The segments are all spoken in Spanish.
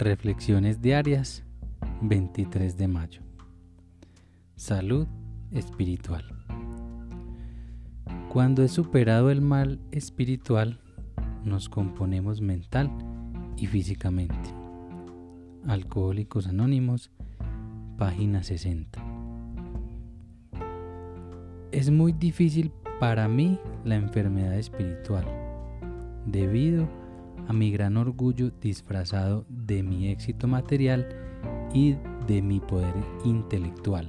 Reflexiones diarias 23 de mayo. Salud espiritual. Cuando he superado el mal espiritual, nos componemos mental y físicamente. Alcohólicos Anónimos, página 60. Es muy difícil para mí la enfermedad espiritual, debido a a mi gran orgullo disfrazado de mi éxito material y de mi poder intelectual.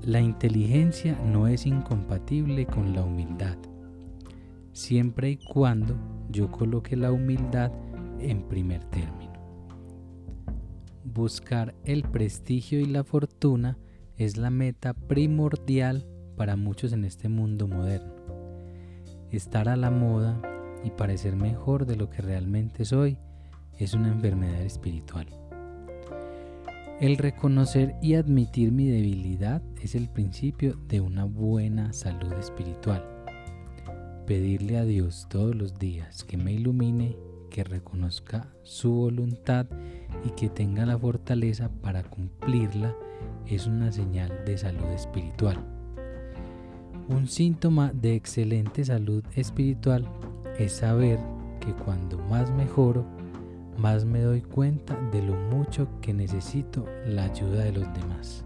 La inteligencia no es incompatible con la humildad, siempre y cuando yo coloque la humildad en primer término. Buscar el prestigio y la fortuna es la meta primordial para muchos en este mundo moderno. Estar a la moda y parecer mejor de lo que realmente soy es una enfermedad espiritual. El reconocer y admitir mi debilidad es el principio de una buena salud espiritual. Pedirle a Dios todos los días que me ilumine, que reconozca su voluntad y que tenga la fortaleza para cumplirla es una señal de salud espiritual. Un síntoma de excelente salud espiritual es saber que cuando más mejoro, más me doy cuenta de lo mucho que necesito la ayuda de los demás.